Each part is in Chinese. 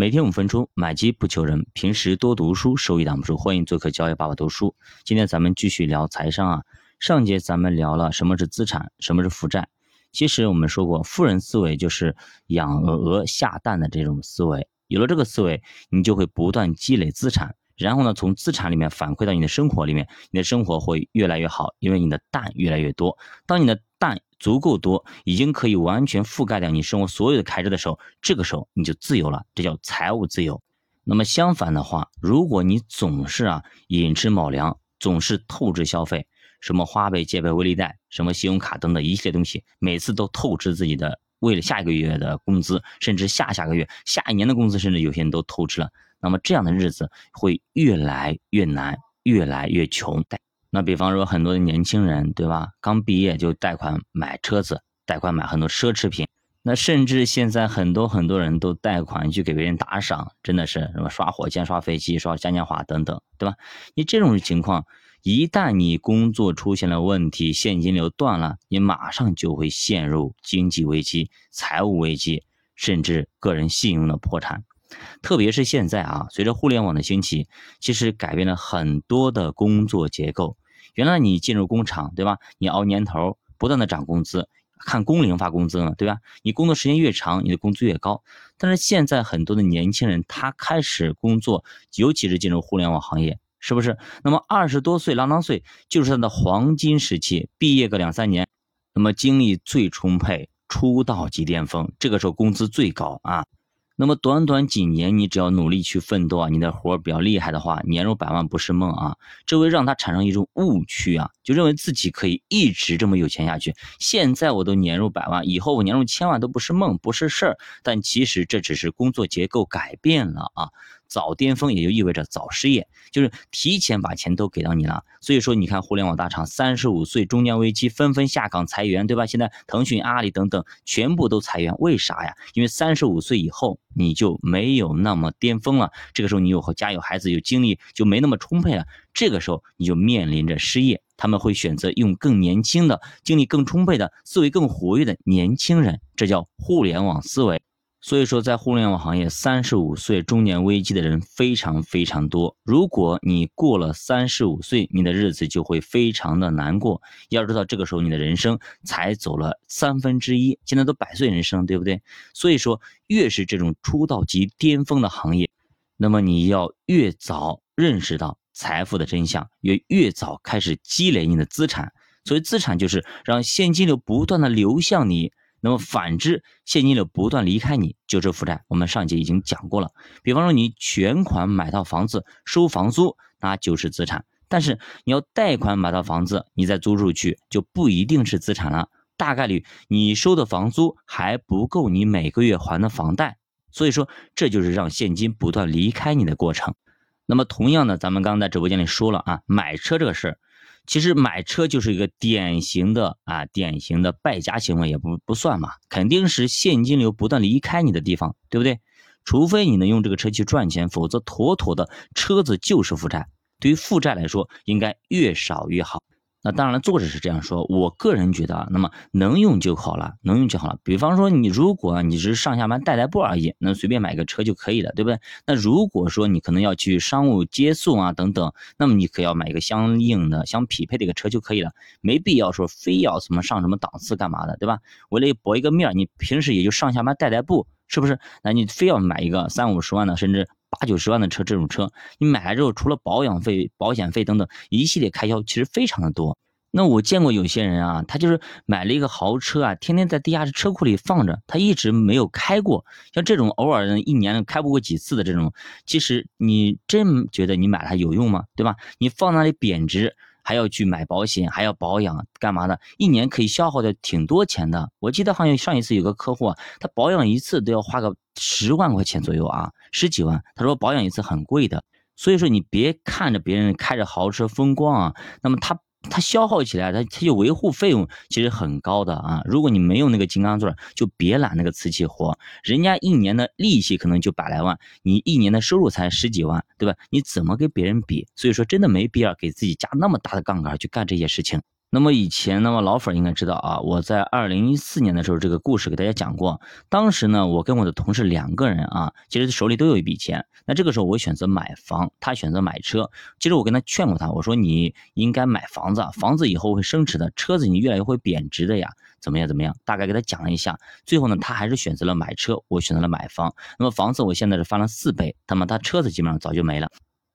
每天五分钟，买基不求人。平时多读书，收益挡不住。欢迎做客教育爸爸读书。今天咱们继续聊财商啊。上节咱们聊了什么是资产，什么是负债。其实我们说过，富人思维就是养鹅下蛋的这种思维。有了这个思维，你就会不断积累资产，然后呢，从资产里面反馈到你的生活里面，你的生活会越来越好，因为你的蛋越来越多。当你的蛋足够多，已经可以完全覆盖掉你生活所有的开支的时候，这个时候你就自由了，这叫财务自由。那么相反的话，如果你总是啊寅吃卯粮，总是透支消费，什么花呗、借呗、微粒贷、什么信用卡等等一系列东西，每次都透支自己的为了下一个月的工资，甚至下下个月、下一年的工资，甚至有些人都透支了。那么这样的日子会越来越难，越来越穷。那比方说很多的年轻人，对吧？刚毕业就贷款买车子，贷款买很多奢侈品。那甚至现在很多很多人都贷款去给别人打赏，真的是什么刷火箭、刷飞机、刷嘉年华等等，对吧？你这种情况，一旦你工作出现了问题，现金流断了，你马上就会陷入经济危机、财务危机，甚至个人信用的破产。特别是现在啊，随着互联网的兴起，其实改变了很多的工作结构。原来你进入工厂，对吧？你熬年头，不断的涨工资，看工龄发工资呢，对吧？你工作时间越长，你的工资越高。但是现在很多的年轻人，他开始工作，尤其是进入互联网行业，是不是？那么二十多岁，郎当岁，就是他的黄金时期，毕业个两三年，那么精力最充沛，出道即巅峰，这个时候工资最高啊。那么短短几年，你只要努力去奋斗啊，你的活比较厉害的话，年入百万不是梦啊！这会让他产生一种误区啊，就认为自己可以一直这么有钱下去。现在我都年入百万，以后我年入千万都不是梦，不是事儿。但其实这只是工作结构改变了啊。早巅峰也就意味着早失业，就是提前把钱都给到你了。所以说，你看互联网大厂三十五岁中年危机，纷纷下岗裁员，对吧？现在腾讯、阿里等等全部都裁员，为啥呀？因为三十五岁以后你就没有那么巅峰了，这个时候你有和家有孩子，有精力就没那么充沛了，这个时候你就面临着失业。他们会选择用更年轻的、精力更充沛的、思维更活跃的年轻人，这叫互联网思维。所以说，在互联网行业，三十五岁中年危机的人非常非常多。如果你过了三十五岁，你的日子就会非常的难过。要知道，这个时候你的人生才走了三分之一，现在都百岁人生，对不对？所以说，越是这种出道即巅峰的行业，那么你要越早认识到财富的真相，也越早开始积累你的资产。所以，资产就是让现金流不断的流向你。那么反之，现金流不断离开你，就是负债。我们上节已经讲过了。比方说，你全款买套房子收房租，那就是资产。但是你要贷款买套房子，你再租出去，就不一定是资产了。大概率你收的房租还不够你每个月还的房贷。所以说，这就是让现金不断离开你的过程。那么同样的，咱们刚刚在直播间里说了啊，买车这个事儿。其实买车就是一个典型的啊，典型的败家行为也不不算嘛，肯定是现金流不断离开你的地方，对不对？除非你能用这个车去赚钱，否则妥妥的车子就是负债。对于负债来说，应该越少越好。那当然了，作者是这样说。我个人觉得啊，那么能用就好了，能用就好了。比方说，你如果你只是上下班代代步而已，那随便买个车就可以了，对不对？那如果说你可能要去商务接送啊等等，那么你可要买一个相应的、相匹配的一个车就可以了，没必要说非要什么上什么档次干嘛的，对吧？为了博一个面，你平时也就上下班代代步，是不是？那你非要买一个三五十万的，甚至。八九十万的车，这种车你买来之后，除了保养费、保险费等等一系列开销，其实非常的多。那我见过有些人啊，他就是买了一个豪车啊，天天在地下室车库里放着，他一直没有开过。像这种偶尔一年开不过几次的这种，其实你真觉得你买它有用吗？对吧？你放那里贬值。还要去买保险，还要保养，干嘛的？一年可以消耗的挺多钱的。我记得好像上一次有个客户，他保养一次都要花个十万块钱左右啊，十几万。他说保养一次很贵的，所以说你别看着别人开着豪车风光啊，那么他。它消耗起来，它它就维护费用其实很高的啊。如果你没有那个金刚钻，就别揽那个瓷器活。人家一年的利息可能就百来万，你一年的收入才十几万，对吧？你怎么跟别人比？所以说真的没必要给自己加那么大的杠杆去干这些事情。那么以前，那么老粉应该知道啊，我在二零一四年的时候，这个故事给大家讲过。当时呢，我跟我的同事两个人啊，其实手里都有一笔钱。那这个时候，我选择买房，他选择买车。其实我跟他劝过他，我说你应该买房子，房子以后会升值的，车子你越来越会贬值的呀，怎么样怎么样？大概给他讲了一下。最后呢，他还是选择了买车，我选择了买房。那么房子我现在是翻了四倍，那么他车子基本上早就没了。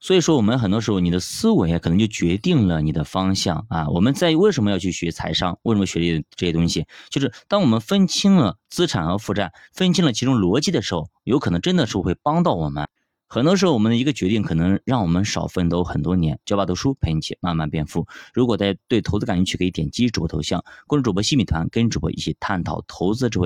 所以说，我们很多时候，你的思维啊，可能就决定了你的方向啊。我们在为什么要去学财商？为什么学这这些东西？就是当我们分清了资产和负债，分清了其中逻辑的时候，有可能真的是会帮到我们。很多时候，我们的一个决定可能让我们少奋斗很多年。教爸读书陪你一起慢慢变富。如果大家对投资感兴趣，可以点击主播头像，关注主播新米团，跟主播一起探讨投资智慧。